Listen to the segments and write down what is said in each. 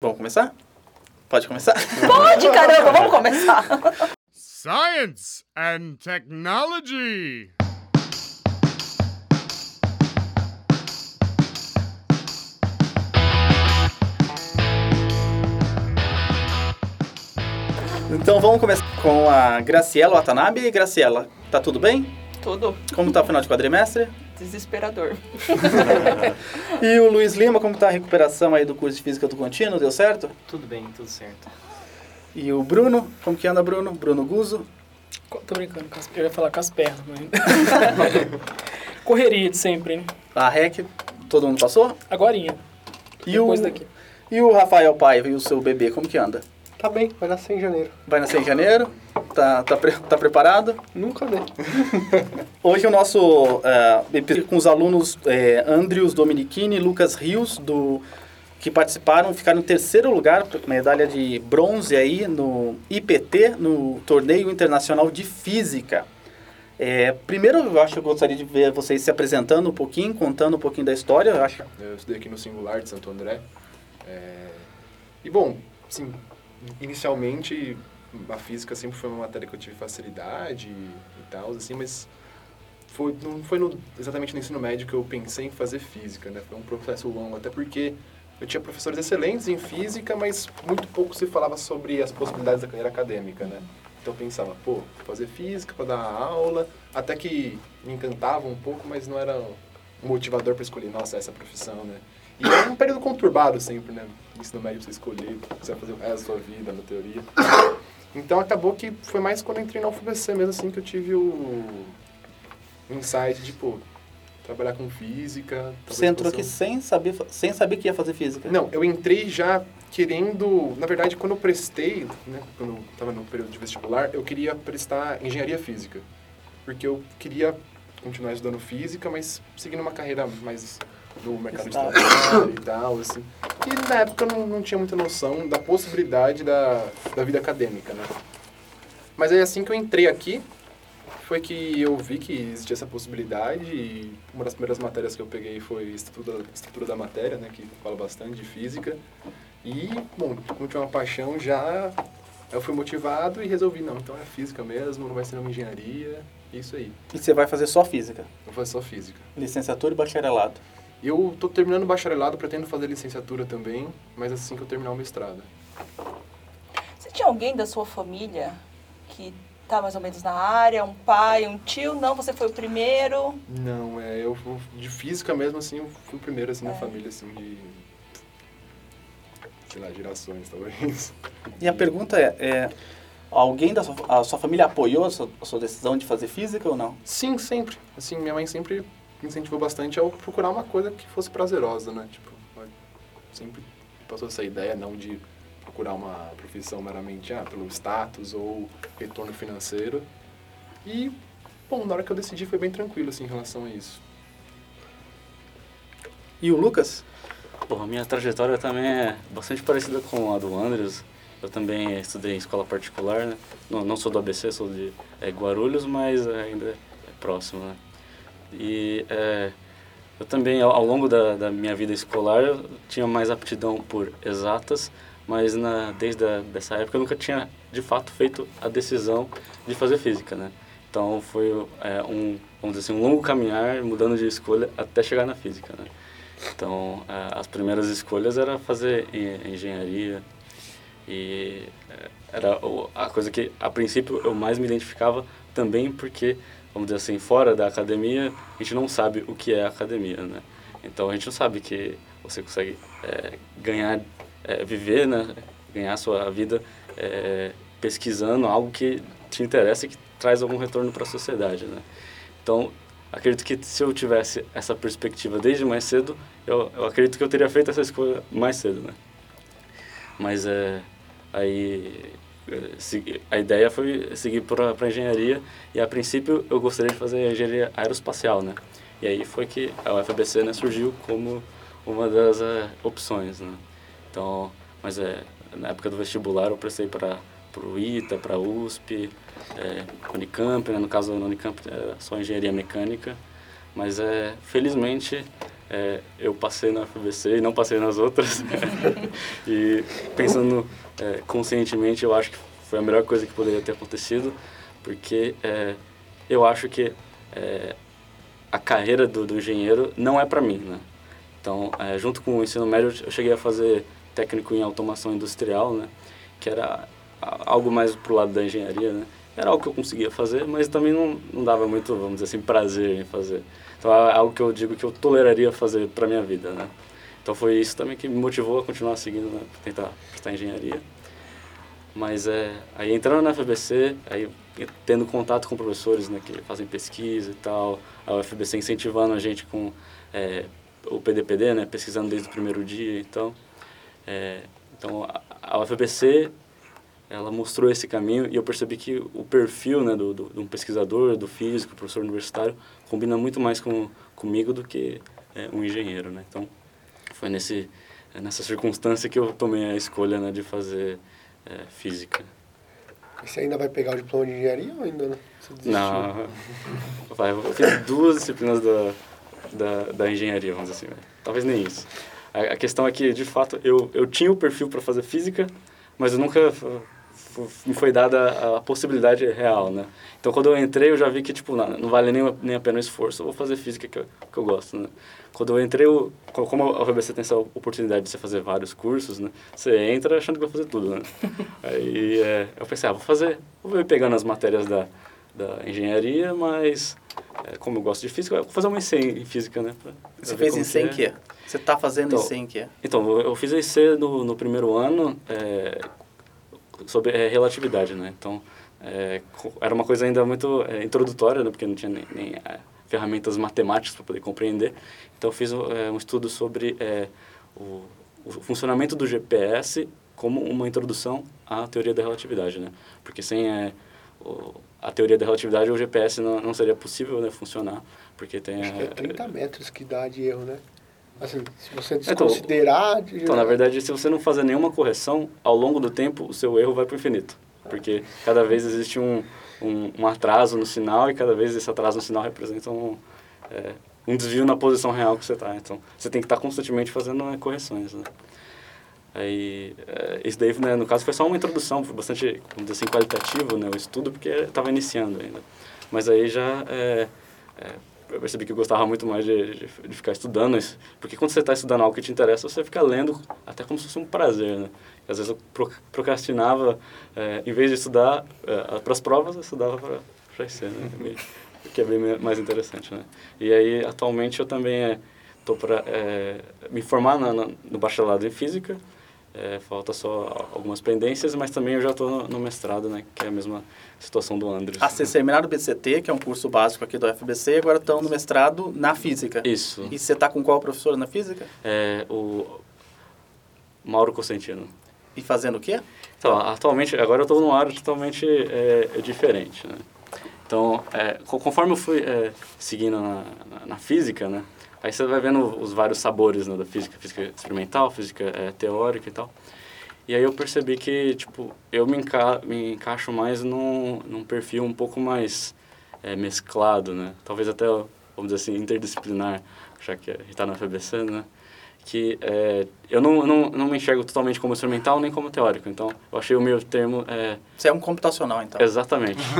Vamos começar? Pode começar? Pode, caramba, vamos começar. Science and technology. Então vamos começar com a Graciela Watanabe. Graciela, tá tudo bem? Tudo Como tá o final de quadrimestre? Desesperador. E o Luiz Lima, como tá a recuperação aí do curso de Física do Contínuo? Deu certo? Tudo bem, tudo certo. E o Bruno, como que anda, Bruno? Bruno Guzo. Tô brincando, com as- eu ia falar com as pernas, mas... Correria de sempre, né? A REC, todo mundo passou? Agorinha, E depois o, daqui. E o Rafael Paiva e o seu bebê, como que anda? Tá bem, vai nascer em janeiro. Vai nascer em janeiro? Tá, tá, pre- tá preparado? Nunca dei. Hoje o nosso é, com os alunos é, Andrius Dominichini e Lucas Rios do que participaram ficaram em terceiro lugar, medalha de bronze aí no IPT, no torneio internacional de física. É, primeiro, eu acho que eu gostaria de ver vocês se apresentando um pouquinho, contando um pouquinho da história. Eu acho Eu estudei aqui no Singular de Santo André. É, E, bom, assim, inicialmente a física sempre foi uma matéria que eu tive facilidade e tal, assim, mas foi, não foi no- exatamente no ensino médio que eu pensei em fazer física, né? Foi um processo longo, até porque eu tinha professores excelentes em física, mas muito pouco se falava sobre as possibilidades da carreira acadêmica, né? Então eu pensava, pô, fazer física para dar aula, até que me encantava um pouco, mas não era motivador para escolher, nossa, essa profissão, né? E é um período conturbado sempre, né? Ensino médio você escolher o que você vai fazer o resto da sua vida, na teoria. Então acabou que foi mais quando eu entrei na UFBC mesmo assim que eu tive o, insight de, pô, trabalhar com física. você entrou aqui sem saber, sem saber que ia fazer física. Não, eu entrei já querendo... Na verdade, quando eu prestei, né, quando eu estava no período de vestibular, eu queria prestar engenharia física. Porque eu queria continuar estudando física, mas seguindo uma carreira mais no mercado de trabalho e tal, assim. E na época eu não, não tinha muita noção da possibilidade da, da vida acadêmica, né? Mas aí assim que eu entrei aqui, foi que eu vi que existia essa possibilidade e uma das primeiras matérias que eu peguei foi estrutura, estrutura da matéria, né, que fala bastante de física. E, bom, como tinha uma paixão já, eu fui motivado e resolvi, não, então é física mesmo, não vai ser uma engenharia, isso aí. E você vai fazer só física, Vou fazer só física. licenciatura e bacharelado. Eu tô terminando o bacharelado, pretendo fazer licenciatura também, mas assim que eu terminar o mestrado. Você tinha alguém da sua família que tá mais ou menos na área? Um pai, um tio? Não, você foi o primeiro? Não, é, eu de física mesmo, assim, eu fui o primeiro, assim, na família, assim, de... Sei lá, gerações, talvez. E a pergunta é, é, alguém da sua, a sua família apoiou a sua, a sua decisão de fazer física ou não? Sim, sempre. Assim, minha mãe sempre incentivou bastante a eu procurar uma coisa que fosse prazerosa, né? Tipo, sempre passou essa ideia não de procurar uma profissão meramente ah, pelo status ou retorno financeiro. E, bom, na hora que eu decidi foi bem tranquilo, assim, em relação a isso. E o Lucas? Bom, a minha trajetória também é bastante parecida com a do Andres. Eu também estudei em escola particular, né? Não, não sou do ABC, sou de é, Guarulhos, mas ainda é próximo, né? E é, eu também, ao, ao longo da, da minha vida escolar, eu tinha mais aptidão por exatas, mas na, desde a, dessa época eu nunca tinha, de fato, feito a decisão de fazer física, né? Então foi é, um, vamos dizer assim, um longo caminhar, mudando de escolha até chegar na física, né? Então, a- as primeiras escolhas era fazer en- engenharia e eh, era a coisa que, a princípio, eu mais me identificava também porque, vamos dizer assim, fora da academia, a gente não sabe o que é academia, né? Então, a gente não sabe que você consegue eh, ganhar, eh, viver, né? Ganhar a sua vida eh, pesquisando algo que te interessa e que traz algum retorno para a sociedade, né? Então, acredito que se eu tivesse essa perspectiva desde mais cedo, eu, eu acredito que eu teria feito essa escolha mais cedo, né? Mas é, aí a ideia foi seguir para engenharia e a princípio eu gostaria de fazer engenharia aeroespacial, né? E aí foi que a UFBC né, surgiu como uma das eh, opções, né? Então, mas é, na época do vestibular eu prestei para o ITA, para a USP, é, Unicamp, né? no caso na Unicamp é só engenharia mecânica, mas é, felizmente é, eu passei na FBC e não passei nas outras. e pensando é, conscientemente, eu acho que foi a melhor coisa que poderia ter acontecido, porque é, eu acho que é, a carreira do, do engenheiro não é para mim, né? Então, é, junto com o ensino médio, eu cheguei a fazer técnico em automação industrial, né? Que era algo mais pro lado da engenharia, né? Era algo que eu conseguia fazer, mas também não, não dava muito, vamos dizer assim, prazer em fazer. Então, é algo que eu digo que eu toleraria fazer para minha vida, né? Então, foi isso também que me motivou a continuar seguindo, né? tentar prestar engenharia. Mas, é, aí entrando na FBC, aí tendo contato com professores, né? Que fazem pesquisa e tal, a UFBC incentivando a gente com é, o PDPD, né? Pesquisando desde o primeiro dia, então... É, então, a, UFBC ela mostrou esse caminho e eu percebi que o perfil né, do, do, um pesquisador, do físico, professor universitário, combina muito mais com, comigo do que é, um engenheiro, né? Então, foi nesse, nessa circunstância que eu tomei a escolha né, de fazer é, física. Você ainda vai pegar o diploma de engenharia ou ainda não? Não, vai, eu fiz duas disciplinas da, da, da engenharia, vamos dizer assim. Né? Talvez nem isso. A, a questão é que, de fato, eu, eu tinha o perfil para fazer física, mas eu nunca me foi dada a possibilidade real, né? Então, quando eu entrei, eu já vi que, tipo, não, não vale nem, nem a pena o esforço, eu vou fazer física que eu, que eu gosto, né? Quando eu entrei, eu, como a UFBC tem essa oportunidade de você fazer vários cursos, né? Você entra achando que vai fazer tudo, né? Aí, é, eu pensei, ah, vou fazer, vou pegando as matérias da, da engenharia, mas é, como eu gosto de física, eu vou fazer uma IC em física, né? Pra, pra Você fez IC em é. quê? Você está fazendo Então, IC em quê? Então, eu fiz a IC no, no primeiro ano, é, sobre é, relatividade, né? Então, é, era uma coisa ainda muito é, introdutória, né? Porque não tinha nem, nem é, ferramentas matemáticas para poder compreender. Então, eu fiz é, um estudo sobre é, o, o funcionamento do GPS como uma introdução à teoria da relatividade, né? Porque sem o, a teoria da relatividade, o GPS não, não seria possível né, funcionar, porque tem... Acho que é, 30 metros que dá de erro, né? Assim, se você Então, desconsiderar... Então, na verdade, se você não fazer nenhuma correção, ao longo do tempo, o seu erro vai para o infinito. Porque cada vez existe um, um, um atraso no sinal e cada vez esse atraso no sinal representa um, é, um desvio na posição real que você está. Então, você tem que estar constantemente fazendo né, correções, né? Aí, é, isso daí, né, no caso, foi só uma introdução, foi bastante, dizer assim, qualitativo, né, o estudo, porque estava iniciando ainda. Mas aí já, é, é, eu percebi que eu gostava muito mais de, de, de ficar estudando isso, porque quando você está estudando algo que te interessa, você fica lendo até como se fosse um prazer, né? Às vezes eu pro- procrastinava, é, em vez de estudar é, para as provas, eu estudava para para IC, né? Que é bem mais interessante, né? E aí, atualmente, eu também estou para me formar na, na- no bacharelado em Física, é, falta só algumas pendências, mas também eu já estou no, no mestrado, né? Que é a mesma situação do Andres. Ah, vocês terminaram o BCT, que é um curso básico aqui do FBC, e agora estão no mestrado na física. Isso. E você está com qual professor na física? É o Mauro Cosentino. E fazendo o quê? Então, atualmente, agora eu estou numa área totalmente é, é diferente, né? Então, é, co- conforme eu fui é, seguindo na, na, na física, né? Aí você vai vendo os vários sabores né, da física, física experimental, física é, teórica e tal. E aí eu percebi que, tipo, eu me, enca me encaixo mais num, num perfil um pouco mais é, mesclado, né? Talvez até, vamos dizer assim, interdisciplinar, já que está na FBC, né? Que é, eu não, não, não me enxergo totalmente como experimental nem como teórico. Então, eu achei o meio termo... É, Você é um computacional, então. exatamente.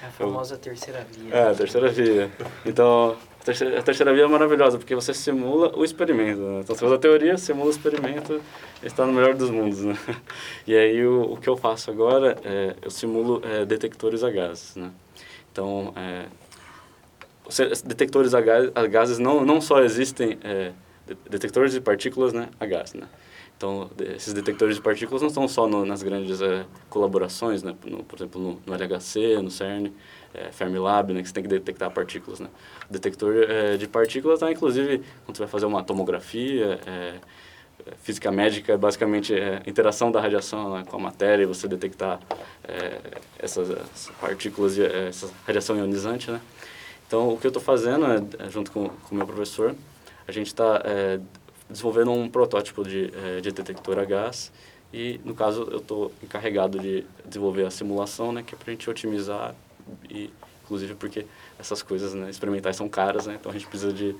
É a famosa terceira via. É, a terceira via. Então, a terceira, a terceira via é maravilhosa, porque você simula o experimento. Né? Então, você usa a teoria, simula o experimento, está no melhor dos mundos. Né? E aí, o, o que eu faço agora, é, eu simulo é, detectores a gases. Né? Então, é, os detectores a gases, a gases não, não só existem é, detectores de partículas né, a gás. Né? Então, esses detectores de partículas não estão só no, nas grandes é, colaborações, né? No- por exemplo, no, no LHC, no CERN, é, Fermilab, né? que você tem que detectar partículas. Né? O detector é, de partículas está, inclusive, quando você vai fazer uma tomografia, física médica é basicamente interação da radiação né, com a matéria e você detectar essas, essas partículas, essa radiação ionizante, né? Então, o que eu estou fazendo, é, é, junto com o meu professor, a gente está é, desenvolvendo um protótipo de, é, de detector a gás e, no caso, eu estou encarregado de desenvolver a simulação, né, que é para a gente otimizar e, inclusive, porque essas coisas né, experimentais são caras, né, então a gente precisa de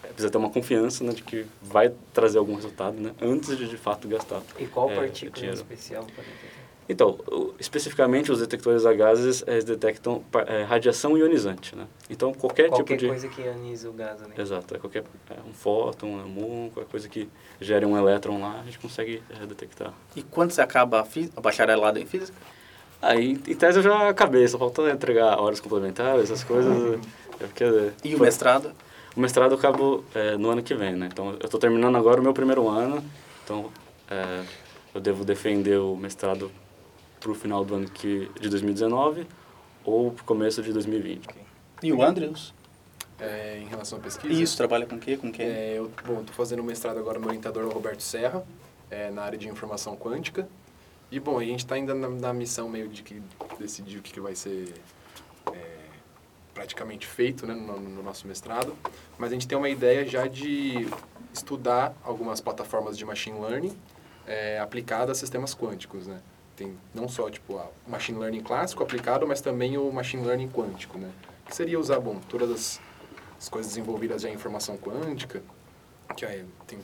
precisa ter uma confiança né, de que vai trazer algum resultado né, antes de de fato gastar. E qual É, partícula especial para detectar? Então, especificamente os detectores a gases eles detectam é, radiação ionizante, né? Então qualquer, Qualquer tipo de coisa que ioniza o gás, né? exato, é qualquer é, um fóton, um muon, qualquer coisa que gere um elétron lá, a gente consegue é, detectar. E quando você acaba a, fí- a bacharelado em física? Aí, em tese eu já acabei, só falta entregar horas complementares, essas coisas. é porque, E o mestrado? O mestrado eu acabo é, no ano que vem, né? Então, eu estou terminando agora o meu primeiro ano, então é, eu devo defender o mestrado para o final do ano que, de 2019 ou para o começo de 2020. E o Andrews? É, em relação à pesquisa? Isso, trabalha com o quê? Com quem? É, eu, bom, estou fazendo mestrado agora, meu orientador é o Roberto Serra, é, na área de informação quântica. E, bom, a gente está ainda na, na missão meio de que decidir o que, que vai ser é, praticamente feito né, no, no nosso mestrado. Mas a gente tem uma ideia já de estudar algumas plataformas de machine learning é, aplicadas a sistemas quânticos, né? Tem não só, tipo, o machine learning clássico aplicado, mas também o machine learning quântico, né? Que seria usar, bom, todas as, as coisas envolvidas em informação quântica, que é, tem,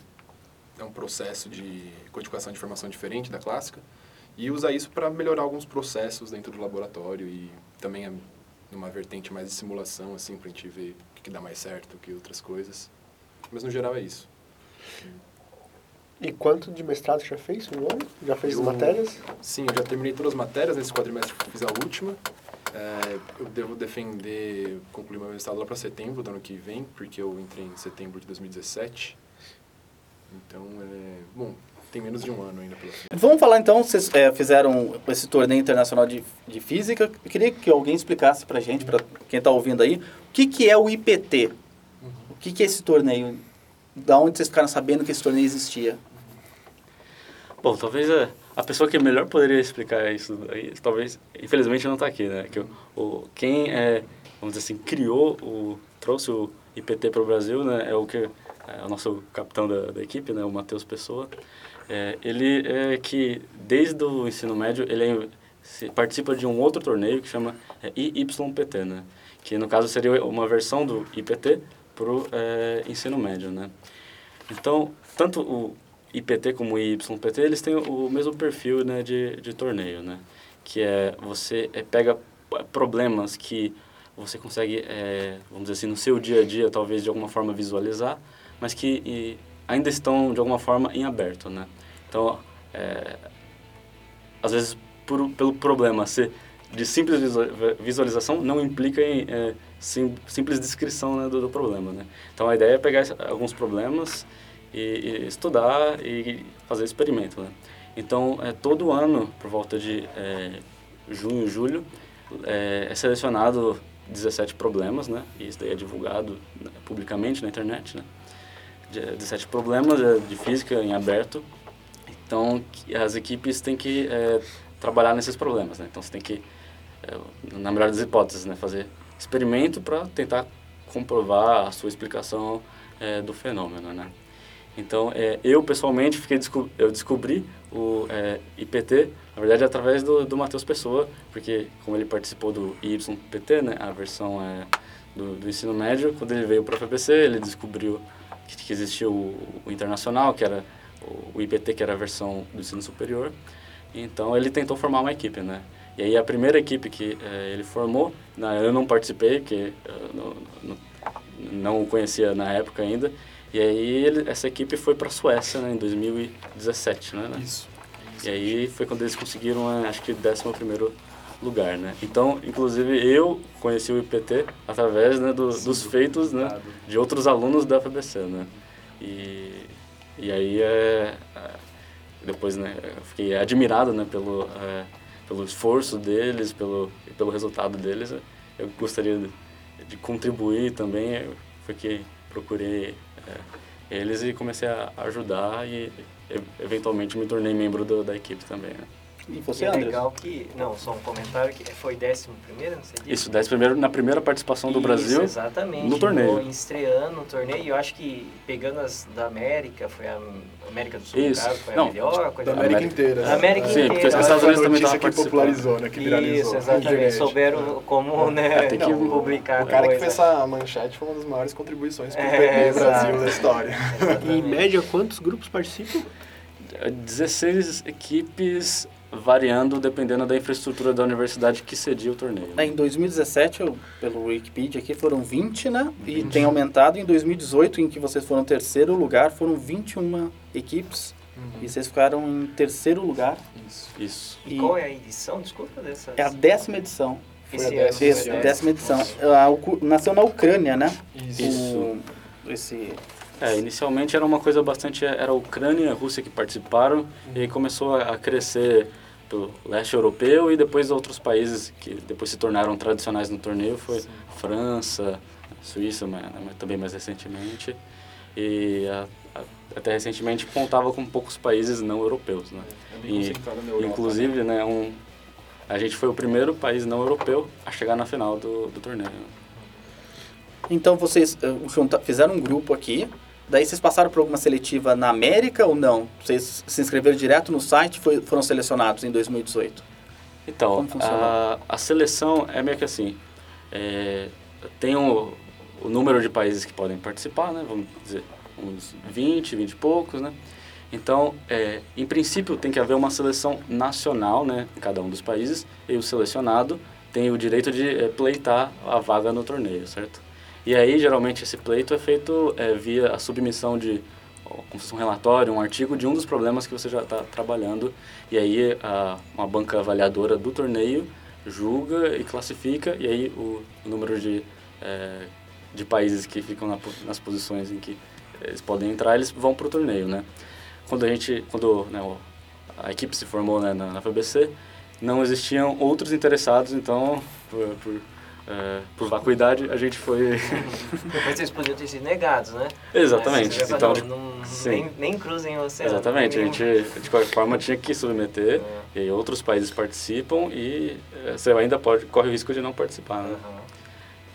é um processo de codificação de informação diferente da clássica, e usar isso para melhorar alguns processos dentro do laboratório e também é numa vertente mais de simulação, assim, para a gente ver o que, que dá mais certo que outras coisas. Mas no geral é isso. E quanto de mestrado você já fez no ano? Já fez as Eu- matérias? Sim, eu já terminei todas as matérias, nesse quadrimestre eu fiz a última. É, eu devo defender, concluir meu mestrado lá para setembro do ano que vem, porque eu entrei em setembro de 2017. Então, é, bom, tem menos de um ano ainda pela frente. Vamos falar então, vocês é, fizeram esse torneio internacional de, de física. Eu queria que alguém explicasse pra gente, pra quem tá ouvindo aí, o que, que é o IPT? O que, que é esse torneio? Da onde vocês ficaram sabendo que esse torneio existia? Bom, talvez a, a pessoa que melhor poderia explicar isso, talvez, infelizmente não está aqui, né? Que o, o, quem é, vamos dizer assim, criou, o, trouxe o IPT para o Brasil, né? É o que é o nosso capitão da, da equipe, né? O Matheus Pessoa. É, ele é que desde o ensino médio ele é, se- participa de um outro torneio que chama é, IYPT, né? Que no caso seria uma versão do IPT para o ensino médio, né? Então, tanto o IPT como YPT, eles têm o mesmo perfil né, de, de torneio, né? Que é, você é, pega problemas que você consegue, é, vamos dizer assim, no seu dia a dia, talvez de alguma forma visualizar, mas que e, ainda estão, de alguma forma, em aberto, né? Então, é, às vezes, por, pelo problema ser de simples visual- visualização, não implica em é, sim, simples descrição né, do, do problema, né? Então, a ideia é pegar alguns problemas e, e estudar e fazer experimento, né? Então, é, todo ano, por volta de é, junho, julho, é, é selecionado 17 problemas, né? E isso daí é divulgado né, publicamente na internet, né? De- 17 problemas é, de física em aberto. Então, as equipes têm que é, trabalhar nesses problemas, né? Então, você tem que, é, na melhor das hipóteses, né? Fazer experimento para tentar comprovar a sua explicação é, do fenômeno, né? Então, é, eu pessoalmente fiquei desco eu descobri o é, IPT, na verdade, através do, do Matheus Pessoa, porque como ele participou do YPT, né, a versão é, do, do ensino médio, quando ele veio para a FBC, ele descobriu que, que existia o, o internacional, que era o, o IPT, que era a versão do ensino superior. Então, ele tentou formar uma equipe, né? E aí, a primeira equipe que eh, ele formou, né, eu não participei, porque eu não, não, não o conhecia na época ainda, e aí ele, essa equipe foi para a Suécia né, em 2017, né? né? Isso. E aí foi quando eles conseguiram, eh, acho que, 11º lugar, né? Então, inclusive, eu conheci o IPT através né, do, Sim, dos do feitos né, de outros alunos da FBC, né? E, e aí, é, é, depois, né, eu fiquei admirado, né, pelo, é, pelo esforço deles, pelo, pelo resultado deles. Eu gostaria de, de contribuir também, foi que procurei é, eles e comecei a ajudar e, e- eventualmente me tornei membro do- da equipe também, né? E E você, é André? legal que... Não, só um comentário que foi décimo primeiro, não sei disso? Isso, 10 primeiro na primeira participação do Isso, Brasil. exatamente. no torneio. No- Estreando no torneio. E eu acho que pegando as da América, foi a América do Sul, Isso. caso, foi Não, a melhor coisa. Da América América. inteira. Da América Sim, inteira. porque os Estados. Unidos também estavam que participando. popularizou, né? Que viralizou. Isso, na exatamente. Souberam como né, tem que- não, publicar O cara que coisa. fez essa manchete foi uma das maiores contribuições para o É. Brasil da história. E em Exatamente. média, quantos grupos participam? 16 equipes variando dependendo da infraestrutura da universidade que cedia o torneio. É, Em 2017, eu, pelo Wikipedia aqui, foram 20, né? E tem aumentado. Em 2018, em que vocês foram terceiro lugar, foram 21 equipes. E vocês ficaram em terceiro lugar. Isso. Isso. E qual é a edição? Desculpa dessa. É a décima edição. Esse Foi a décima, Isso, né? décima edição. A nasceu na Ucrânia, né? Isso. O- esse... É, inicialmente era uma coisa bastante. Era a Ucrânia e a Rússia que participaram, e aí começou a a crescer pelo leste europeu e depois outros países que depois se tornaram tradicionais no torneio foi França, Suíça, mas, mas também mais recentemente. E a- a- até recentemente contava com poucos países não europeus, né? É bem E, Europa. inclusive, né, um, a gente foi o primeiro país não europeu a chegar na final do, do torneio. Então vocês eh, fizeram um grupo aqui. Daí vocês passaram por alguma seletiva na América ou não? Vocês se inscreveram direto no site e foi- foram selecionados em 2018? Então, a, a seleção é meio que assim, é, tem o, o número de países que podem participar, né? Vamos dizer, uns 20, 20 e poucos, né? Então, é, em princípio, tem que haver uma seleção nacional, né? Em cada um dos países, e o selecionado tem o direito de é, pleitar a vaga no torneio, certo? E aí, geralmente, esse pleito é feito é, via a submissão de um relatório, um artigo de um dos problemas que você já está trabalhando. E aí, a, uma banca avaliadora do torneio julga e classifica, e aí o, o número de, é, de países que ficam na nas posições em que eles podem entrar, eles vão para o torneio, né? Quando a gente, quando né, a equipe se formou né, na, na FBC, não existiam outros interessados, então, por, por, é, por vacuidade, a gente foi... Mas vocês podiam ter sido negados, né? Exatamente. Mas, Então, não, nem, nem cruzem o oceano. Exatamente, a nem- gente de qualquer forma tinha que submeter, e aí outros países participam e eh, você ainda pode, corre o risco de não participar, né? Aham.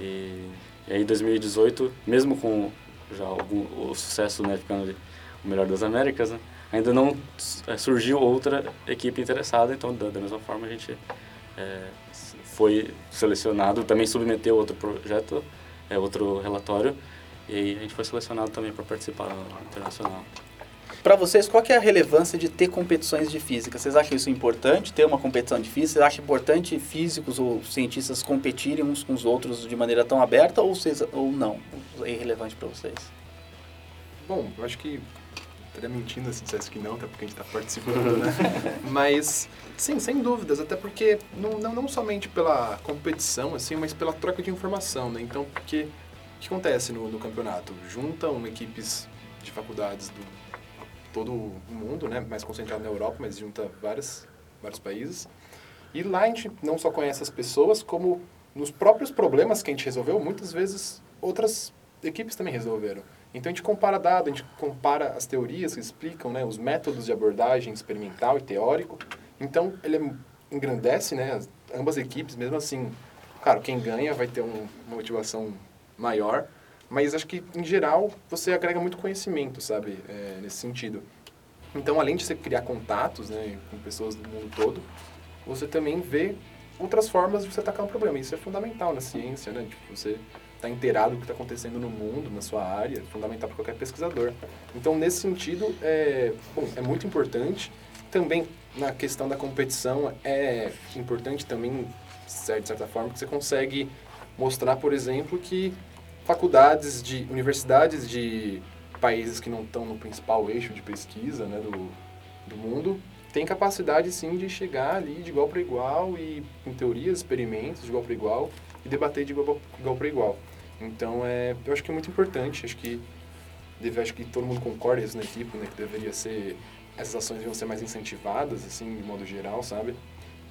E, e aí 2018, mesmo com já algum, o sucesso, né, ficando o melhor das Américas, né, ainda não eh, surgiu outra equipe interessada, então da, da mesma forma a gente s- foi selecionado, também submeteu outro projeto, é outro relatório, e aí a gente foi selecionado também para participar no internacional. Para vocês, qual que é a relevância de ter competições de física? Vocês acham isso importante, ter uma competição de física? Vocês acham importante físicos ou cientistas competirem uns com os outros de maneira tão aberta ou, vocês, ou não? É irrelevante para vocês? Bom, eu acho que estaria mentindo se dissesse que não, até porque a gente está participando, né? mas, sim, sem dúvidas, até porque não, não, não somente pela competição, assim, mas pela troca de informação, né? Então, porque o que acontece no, no campeonato? Juntam equipes de faculdades do todo o mundo, né? Mais concentrado na Europa, mas junta várias, vários países. E lá a gente não só conhece as pessoas, como nos próprios problemas que a gente resolveu, muitas vezes outras equipes também resolveram. Então a gente compara dados, a gente compara as teorias que explicam, né, os métodos de abordagem experimental e teórico. Então ele é- engrandece, né, as- ambas equipes, mesmo assim, claro, quem ganha vai ter um- uma motivação maior, mas acho que em geral você agrega muito conhecimento, sabe, é, nesse sentido. Então além de você criar contatos, né, com pessoas do mundo todo, você também vê outras formas de você atacar um problema. Isso é fundamental na ciência, né? Tipo, você está inteirado do que está acontecendo no mundo, na sua área, é fundamental para qualquer pesquisador. Então, nesse sentido, é, bom, é muito importante. Também, na questão da competição, é importante também, de certa forma, que você consegue mostrar, por exemplo, que faculdades de universidades de países que não estão no principal eixo de pesquisa né, do, do mundo tem capacidade sim de chegar ali de igual para igual e em teorias, experimentos de igual para igual e debater de igual para igual. Então é, eu acho que é muito importante, acho que deve, acho que todo mundo concorda isso na equipe, né, que deveria ser essas ações deviam ser mais incentivadas assim de modo geral, sabe?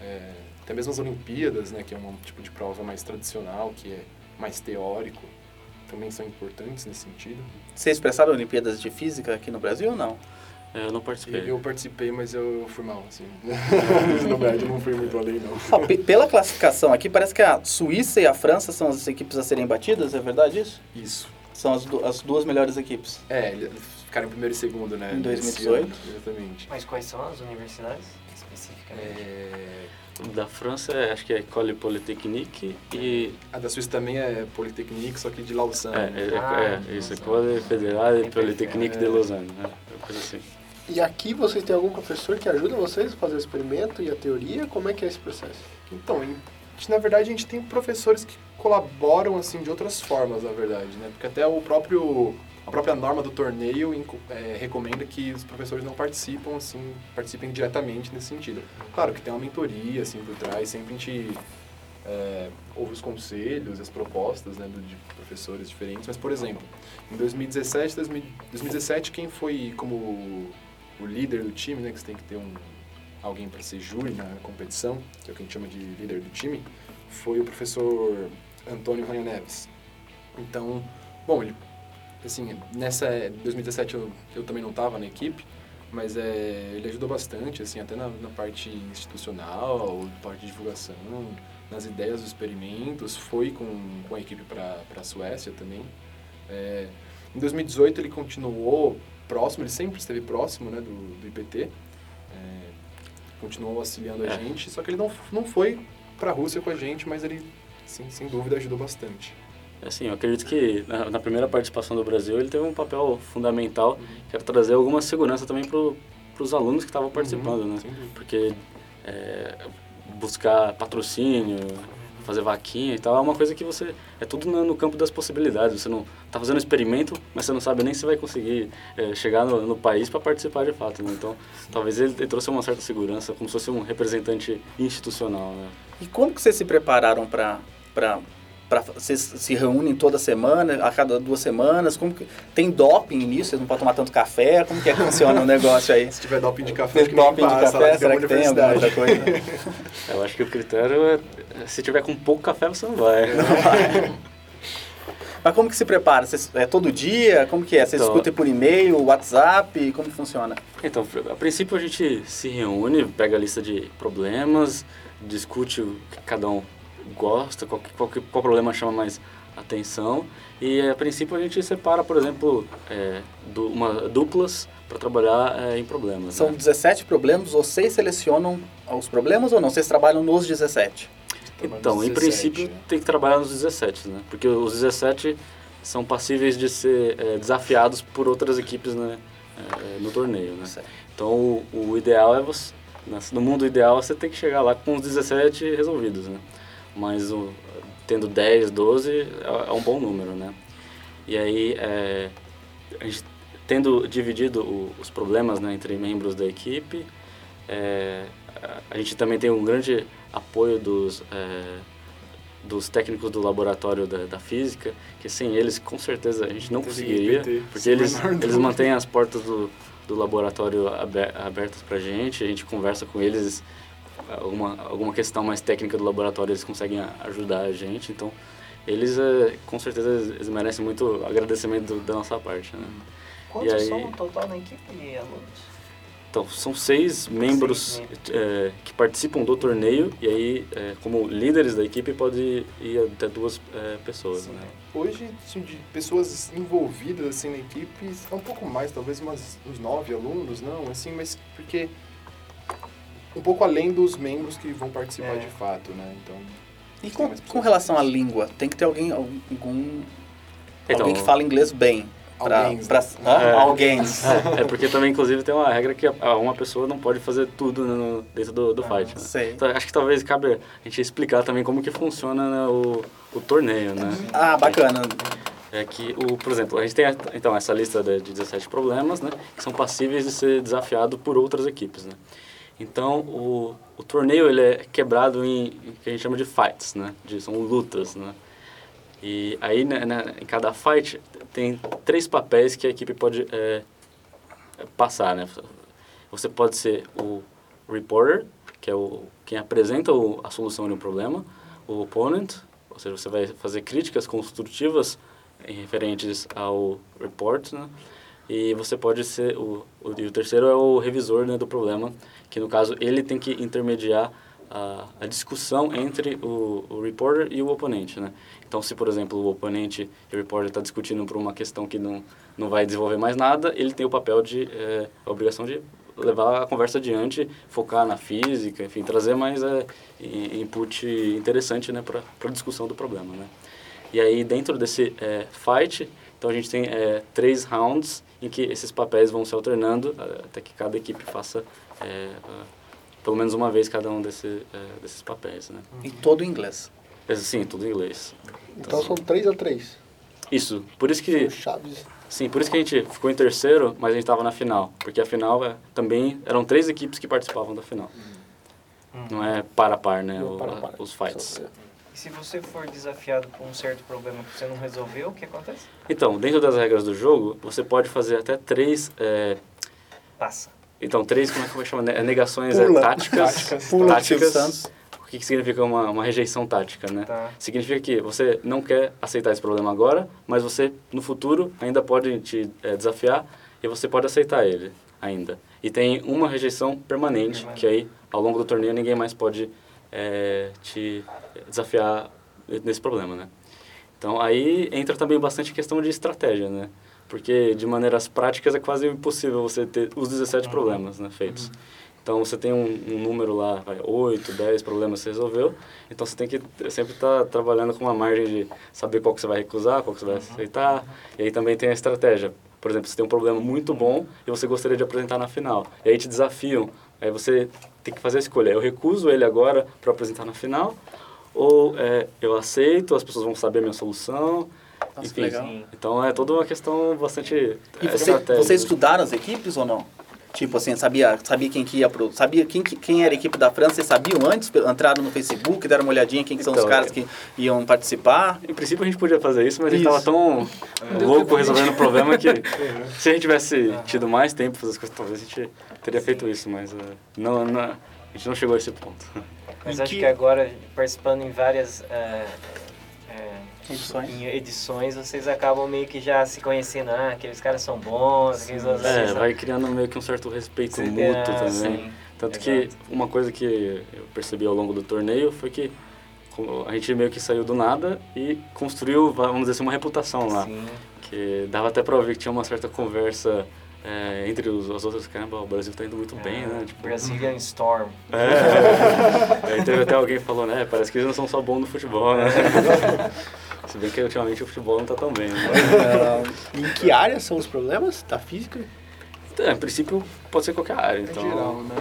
É, até mesmo as Olimpíadas, né, que é um tipo de prova mais tradicional, que é mais teórico, também são importantes nesse sentido. Vocês prestaram Olimpíadas de Física aqui no Brasil ou não? É, eu não participei. Eu participei, mas eu fui mal, assim. no médio não fui muito além, não. Pe- pela classificação aqui, parece que a Suíça e a França são as equipes a serem batidas, é verdade isso? Isso. São as, du- as duas melhores equipes. É, eles ficaram em primeiro e segundo, né? Em nesse 2018. ano, Exatamente. Mas quais são as universidades especificamente? É, Da França, é, acho que é École Polytechnique e... a da Suíça também é Polytechnique, só que de Lausanne. É, né? é, Ah, é, isso. École Fédérale Polytechnique de perfeito. Lausanne, né? Uma coisa assim. E aqui vocês têm algum professor que ajuda vocês a fazer o experimento e a teoria? Como é que é esse processo? Então, na verdade, a gente tem professores que colaboram, assim, de outras formas, na verdade, né? Porque até o próprio... A própria norma do torneio é, recomenda que os professores não participam, assim, participem diretamente nesse sentido. Claro que tem uma mentoria, assim, por trás, sempre a gente é, os conselhos, as propostas, né, de professores diferentes. Mas, por exemplo, em 2017, 2000 2017 quem foi como o líder do time, né, que você tem que ter um, alguém para ser júri na competição, que é o que a gente chama de líder do time, foi o professor Antônio Ranha Neves. Então, bom, ele, assim, nessa 2017 eu, eu também não estava na equipe, mas é, ele ajudou bastante, assim, até na, na parte institucional, parte de divulgação, nas ideias dos experimentos, foi com, com a equipe para a Suécia também. É, em 2018 ele continuou próximo, ele sempre esteve próximo né, do, do IPT, é, continuou auxiliando a É. gente, só que ele não, não foi para a Rússia com a gente, mas ele, sim, sem dúvida, ajudou bastante. Assim, eu acredito que na, na primeira participação do Brasil ele teve um papel fundamental, que era trazer alguma segurança também para os alunos que estavam participando, Uhum, né? Porque é, buscar patrocínio, fazer vaquinha e tal, é uma coisa que você... É tudo no, no campo das possibilidades. Você não está fazendo experimento, mas você não sabe nem se vai conseguir é, chegar no, no país para participar de fato, né? Então, talvez ele, ele trouxe uma certa segurança, como se fosse um representante institucional, né? E como que vocês se prepararam para para vocês se reúnem toda semana, a cada duas semanas? Como que tem doping nisso? Vocês não podem tomar tanto café? Como que é que funciona o negócio aí? Se tiver doping de café, Tem doping de passa café? Será é uma que tem alguma outra coisa? Eu acho que o critério é, se tiver com pouco café, você não vai. Mas como que se prepara? Vocês, é todo dia? Como que é? Vocês Então- escutam por e-mail, WhatsApp? Como que funciona? Então, a princípio a gente se reúne, pega a lista de problemas, discute o que cada um gosta, qual, que- qual, que- qual problema chama mais atenção. E a princípio a gente separa, por exemplo, é, du- uma, duplas para trabalhar é, em problemas. São né? 17 problemas, vocês selecionam os problemas ou não? Vocês trabalham nos 17? Então, em 17, princípio né? tem que trabalhar nos 17, né? Porque os 17 são passíveis de ser é, desafiados por outras equipes né, é, no torneio, né? Certo. Então, o, o ideal é você... No mundo ideal, você tem que chegar lá com os 17 resolvidos, né? Mas o, tendo 10, 12 é, é um bom número, né? E aí, é, a gente, tendo dividido o- os problemas né, entre membros da equipe, é, a- gente também tem um grande apoio dos, é, dos técnicos do laboratório da, da física, que sem eles, com certeza, a gente não conseguiria, porque eles, eles mantêm as portas do, do laboratório aber, abertas para a gente, a gente conversa com eles, alguma, alguma questão mais técnica do laboratório eles conseguem ajudar a gente, então eles, é, com certeza, eles, merecem muito agradecimento da nossa parte, né? Quantos aí- são no total na equipe de alunos? Então, são seis membros Seis é, que participam do torneio e aí, é, como líderes da equipe, pode ir até duas é, pessoas, né? Hoje, assim, de pessoas envolvidas assim, na equipe, é um pouco mais, talvez umas, uns nove alunos, não, assim, mas porque um pouco além dos membros que vão participar É. de fato, né? Então, E com, com relação à língua, tem que ter alguém, algum, Então, alguém que fala inglês bem. Pra, Alguém, pra, né? É. Alguém. É, é porque também, inclusive, tem uma regra que a- uma pessoa não pode fazer tudo no- dentro do, do fight, né? Sei. Então, acho que talvez cabe a gente explicar também como que funciona né, o, o torneio, né? Ah, bacana. É que, o, por exemplo, a gente tem então essa lista de, de 17 problemas, né, que são passíveis de ser desafiados por outras equipes, né. Então, o, o torneio ele é quebrado em, em que a gente chama de fights, né, de, são lutas, né. E aí, né, né, em cada fight, tem três papéis que a equipe pode é, passar, né. Você pode ser o reporter, que é o, quem apresenta o, a solução de um problema, o opponent, ou seja, você vai fazer críticas construtivas referentes ao report, né? E você pode ser, o, o, e o terceiro é o revisor né, do problema, que no caso ele tem que intermediar a, a discussão entre o, o reporter e o oponente, né? Então, se, por exemplo, o oponente e o reporter está discutindo por uma questão que não, não vai desenvolver mais nada, ele tem o papel de, é, a obrigação de levar a conversa adiante, focar na física, enfim, trazer mais é, input interessante, né, para a discussão do problema, né? E aí, dentro desse é, fight, então a gente tem é, três rounds em que esses papéis vão se alternando até que cada equipe faça é, ah, pelo menos uma vez cada um desse, é, desses papéis, né? Em todo em inglês. É, Sim, tudo em inglês. Então são 3 a 3 Isso, por isso que, Chaves. sim, por isso que a gente ficou em terceiro, mas a gente estava na final, porque a final é, também eram três equipes que participavam da final. Não é par a par, né, Não, o- para, para. os fights. E se você for desafiado por um certo problema que você não resolveu, o que acontece? Então, dentro das regras do jogo, você pode fazer até três é, Passa. Então, três, como é que eu vou chamar? Ne- Negações Pula. é, táticas. Táticas. Pula, Silvio Santos. O que, que significa uma, uma rejeição tática, né? Tá. Significa que você não quer aceitar esse problema agora, mas você, no futuro, ainda pode te eh, desafiar e você pode aceitar ele ainda. E tem uma rejeição permanente, que aí, ao longo do torneio, ninguém mais pode eh, te desafiar nesse problema, né? Então, aí entra também bastante questão de estratégia, né? Porque, de maneiras práticas, é quase impossível você ter os 17 problemas né, feitos. Então, você tem um, um número lá, vai, 8, 10 problemas você resolveu. Então, você tem que sempre estar trabalhando com uma margem de saber qual que você vai recusar, qual que você vai aceitar. E aí também tem a estratégia. Por exemplo, você tem um problema muito bom e você gostaria de apresentar na final. E aí te desafiam. Aí você tem que fazer a escolha. Eu recuso ele agora para apresentar na final ou é, eu aceito, as pessoas vão saber a minha solução. Nossa, Enfim, que legal. Então é toda uma questão bastante E é, você, vocês estudaram as equipes ou não? Tipo assim, sabia, sabia quem que ia pro. Sabia quem, que- quem era a equipe da França? Vocês sabiam antes? Entraram no Facebook, deram uma olhadinha quem que são os Então, caras é. que iam participar? Em princípio a gente podia fazer isso, mas a gente Isso. tava tão louco resolvendo o problema que se a gente tivesse tido mais tempo para fazer as coisas, talvez a gente teria feito isso, mas eh, não, não- a gente não chegou a esse ponto. Mas Em acho que- que agora, participando em várias é, é, Edições. em edições, vocês acabam meio que já se conhecendo. Ah, aqueles caras são bons, aqueles outros É, são- vai criando meio que um certo respeito Sim, mútuo ah, também. sim, Tanto que exato. uma coisa que eu percebi ao longo do torneio foi que a gente meio que saiu do nada e construiu, vamos dizer assim, uma reputação lá. Sim. Que dava até pra ouvir que tinha uma certa conversa é, entre os, as outras, caramba, o Brasil tá indo muito bem, né? Tipo, Brazilian Storm. é. Aí teve até alguém que falou, né? Parece que eles não são só bons no futebol, né? Se bem que ultimamente o futebol não tá tão bem, né? Em que áreas são os problemas da física? Então, em princípio, pode ser qualquer área, Em então... geral, né?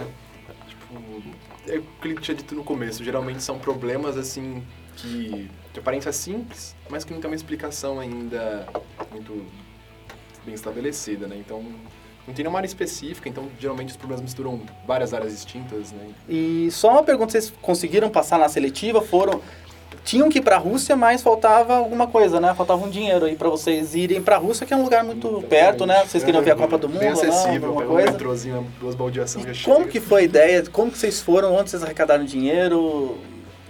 Tipo, é o que ele tinha dito no começo. Geralmente são problemas, assim, que de aparência simples, mas que não tem uma explicação ainda muito bem estabelecida, né? Então, não tem nenhuma área específica, então geralmente os problemas misturam várias áreas distintas, né? E só uma pergunta, vocês conseguiram passar na seletiva? Foram. Tinham que ir pra Rússia, mas faltava alguma coisa, né? Faltava um dinheiro aí pra vocês irem pra Rússia, que é um lugar muito perto, né? Vocês queriam ver a Copa do Mundo, Bem lá, acessível, um coisa. metrozinho, duas baldeações E como que foi a ideia? Como que vocês foram? Onde vocês arrecadaram dinheiro?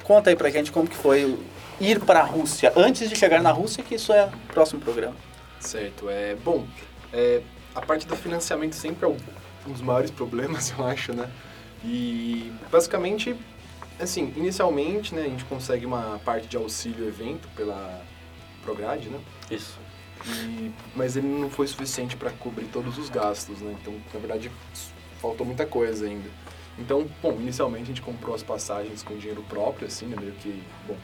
Conta aí pra gente como que foi ir pra Rússia. Antes de chegar na Rússia, que isso é o próximo programa. Certo, é bom. É, a parte do financiamento sempre é um dos maiores problemas, eu acho, né? E basicamente, assim, inicialmente, né, a gente consegue uma parte de auxílio evento pela Prograde, né? Isso. E, mas ele não foi suficiente para cobrir todos os gastos, né? Então, na verdade, faltou muita coisa ainda. Então, bom, inicialmente a gente comprou as passagens com dinheiro próprio, assim, né? Meio que, bom,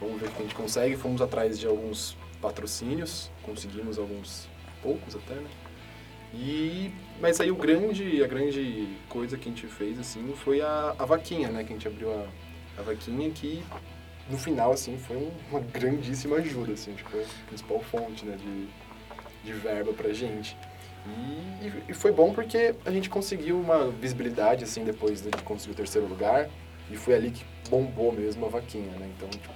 vamos ver o que a gente consegue. Fomos atrás de alguns patrocínios, conseguimos alguns poucos até, né? E, mas aí o grande, a grande coisa que a gente fez, assim, foi a, a vaquinha, né? Que a gente abriu a, a vaquinha que, no final, assim, foi um- uma grandíssima ajuda, assim. Foi a principal fonte, né? De, de verba pra gente. E, e- e foi bom porque a gente conseguiu uma visibilidade, assim, depois de conseguir o terceiro lugar. E foi ali que bombou mesmo a vaquinha, né? Então, tipo,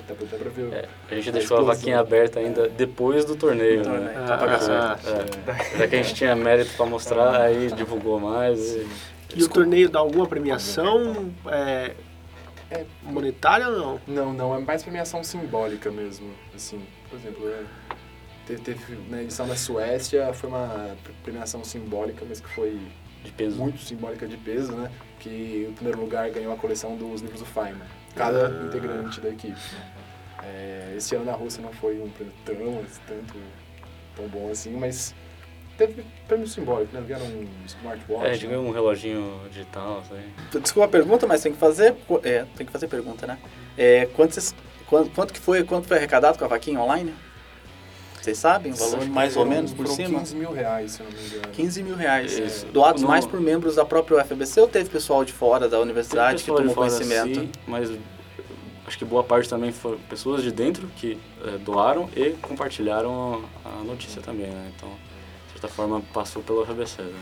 foi até pra ver... É, a gente A deixou a vaquinha aberta ainda depois do torneio, Do né? torneio, pra pagar. É, já que a gente tinha mérito pra mostrar, aí divulgou mais. E... E o torneio dá alguma premiação é, É, monetária ou não? Não, não, é mais premiação simbólica mesmo, assim, por exemplo, é, Teve, teve na edição da Suécia, foi uma premiação simbólica, mas que foi De peso. muito simbólica de peso, né? Que o primeiro lugar ganhou a coleção dos livros do Feynman, cada integrante da equipe. É, esse ano na Rússia não foi um prêmio tão, tanto, tão bom assim, mas teve prêmio simbólico, né? Vieram um smartwatch. É, a gente né? ganhou um reloginho digital, isso aí. Desculpa a pergunta, mas tem que fazer. É, tem que fazer pergunta, né? É, quanto, quanto, quanto que foi, quanto foi arrecadado com a vaquinha online? Vocês sabem o valor mais ou foram- menos por cima? 15 mil reais, se não me engano. 15 mil reais. Isso. Doados No- mais por membros da própria UFBC ou teve pessoal de fora da universidade que tomou conhecimento? sim, mas acho que boa parte também foram pessoas de dentro que eh, doaram e compartilharam a notícia também, né? Então, de certa forma, passou pelo RBC, né?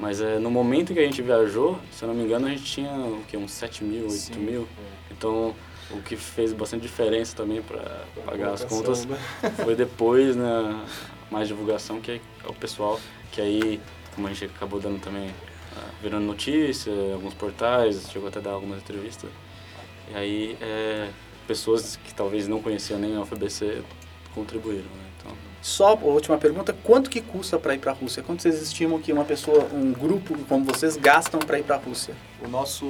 Mas é, no momento que a gente viajou, se eu não me engano, a gente tinha o quê? uns 7 mil, 8 Sim, mil. é. Então, o que fez bastante diferença também para pagar as contas né? foi depois, né, mais divulgação, que é o pessoal, que aí, como a gente acabou dando também, ah, virando notícia, alguns portais, chegou até a dar algumas entrevistas. E aí, é, pessoas que talvez não conheciam nem a UFBC contribuíram, né? Então, Só a última pergunta, quanto que custa para ir para a Rússia? Quanto vocês estimam que uma pessoa, um grupo como vocês gastam para ir para a Rússia? O nosso.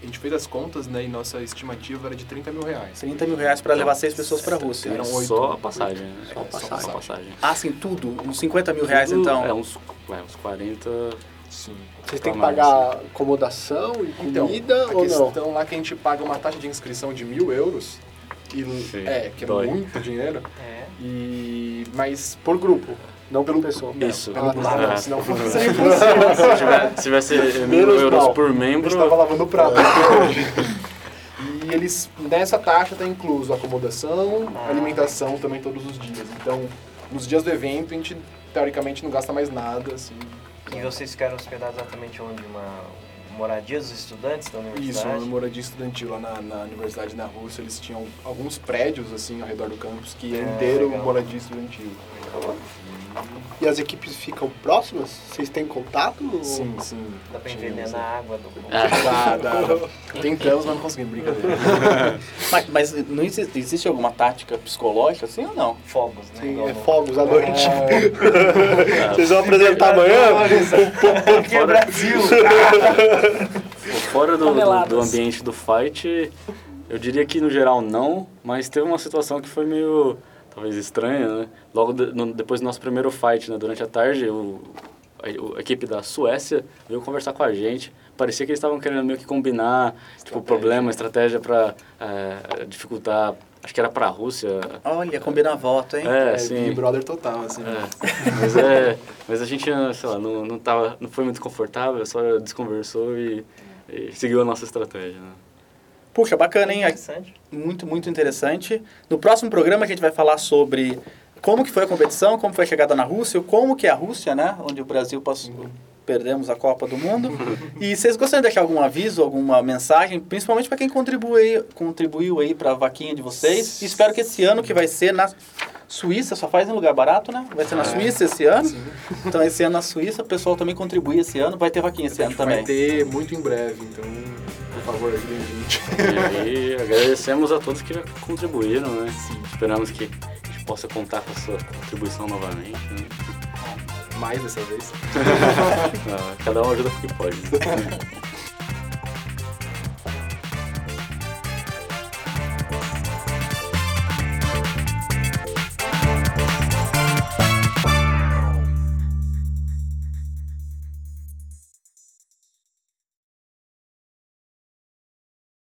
A gente fez as contas, né? E nossa estimativa era de 30 mil reais. 30 mil reais para levar seis pessoas para a Rússia. Eram é oito. só a passagem, né? Só a passagem. a passagem. Ah, sim, tudo? Uns 50 mil reais Tudo- então? É, uns, é, uns 40... Sim. Vocês têm que pagar acomodação e Então, comida a ou não? questão lá que a gente paga uma taxa de inscrição de mil euros. E, Sim, é, que é dói. muito dinheiro. É. E, mas Por grupo, não por pessoa. Isso. pelo Ah, não, tá. senão fosse Se se tivesse mil Menos euros mal. por A gente membro, tava lavando o prato hoje. E eles, nessa taxa tá incluso acomodação, alimentação também todos os dias. Então, nos dias do evento, a gente teoricamente não gasta mais nada, assim. E vocês ficaram hospedados exatamente onde? Uma moradia dos estudantes da Isso, universidade? uma moradia estudantil lá na, na universidade na Rússia, eles tinham alguns prédios, assim, ao redor do campus, que É, é inteiro legal. moradia estudantil. E as equipes ficam próximas? Vocês têm contato? ou- Sim, sim. Dá pra Sim, envenenar a água do Dá, dá. Tentamos, mas não conseguimos, brincadeira. Mas, mas não existe, existe alguma tática psicológica assim ou não? fogos, né? Sim, Igual é no- fogos à noite. É. Vocês vão apresentar amanhã? Porque é Brasil! fora do, do, do ambiente do fight, eu diria que no geral não, mas teve uma situação que foi meio, talvez estranha, né? Logo de- no- depois do nosso primeiro fight, né, durante a tarde, o, a, o- a equipe da Suécia veio conversar com a gente. Parecia que eles estavam querendo meio que combinar, tipo, problema, estratégia para dificultar, acho que era para a Rússia. Olha, combina voto, hein? É, É, sim. Big Brother total, assim. É, mas, é, mas a gente, sei lá, não, não, tava, não foi muito confortável, só desconversou e, e seguiu a nossa estratégia. Né? Puxa, bacana, hein? Interessante. Muito, muito interessante. No próximo programa a gente vai falar sobre como que foi a competição, como foi a chegada na Rússia, como que é a Rússia, né? Onde o Brasil passou, perdemos a Copa do Mundo. e vocês gostariam de deixar algum aviso, alguma mensagem, principalmente para quem contribui, contribuiu aí para a vaquinha de vocês. E espero que esse ano que vai ser na Suíça, só faz em lugar barato, né? Vai ser na Suíça esse ano. Então esse ano na Suíça, o pessoal também contribui esse ano, vai ter vaquinha esse ano também. Vai ter muito em breve, então, favor, gente. E aí agradecemos a todos que já contribuíram, né? Esperamos que a gente possa contar com a sua contribuição novamente. Né? Mais dessa vez. Cada um ajuda o que pode.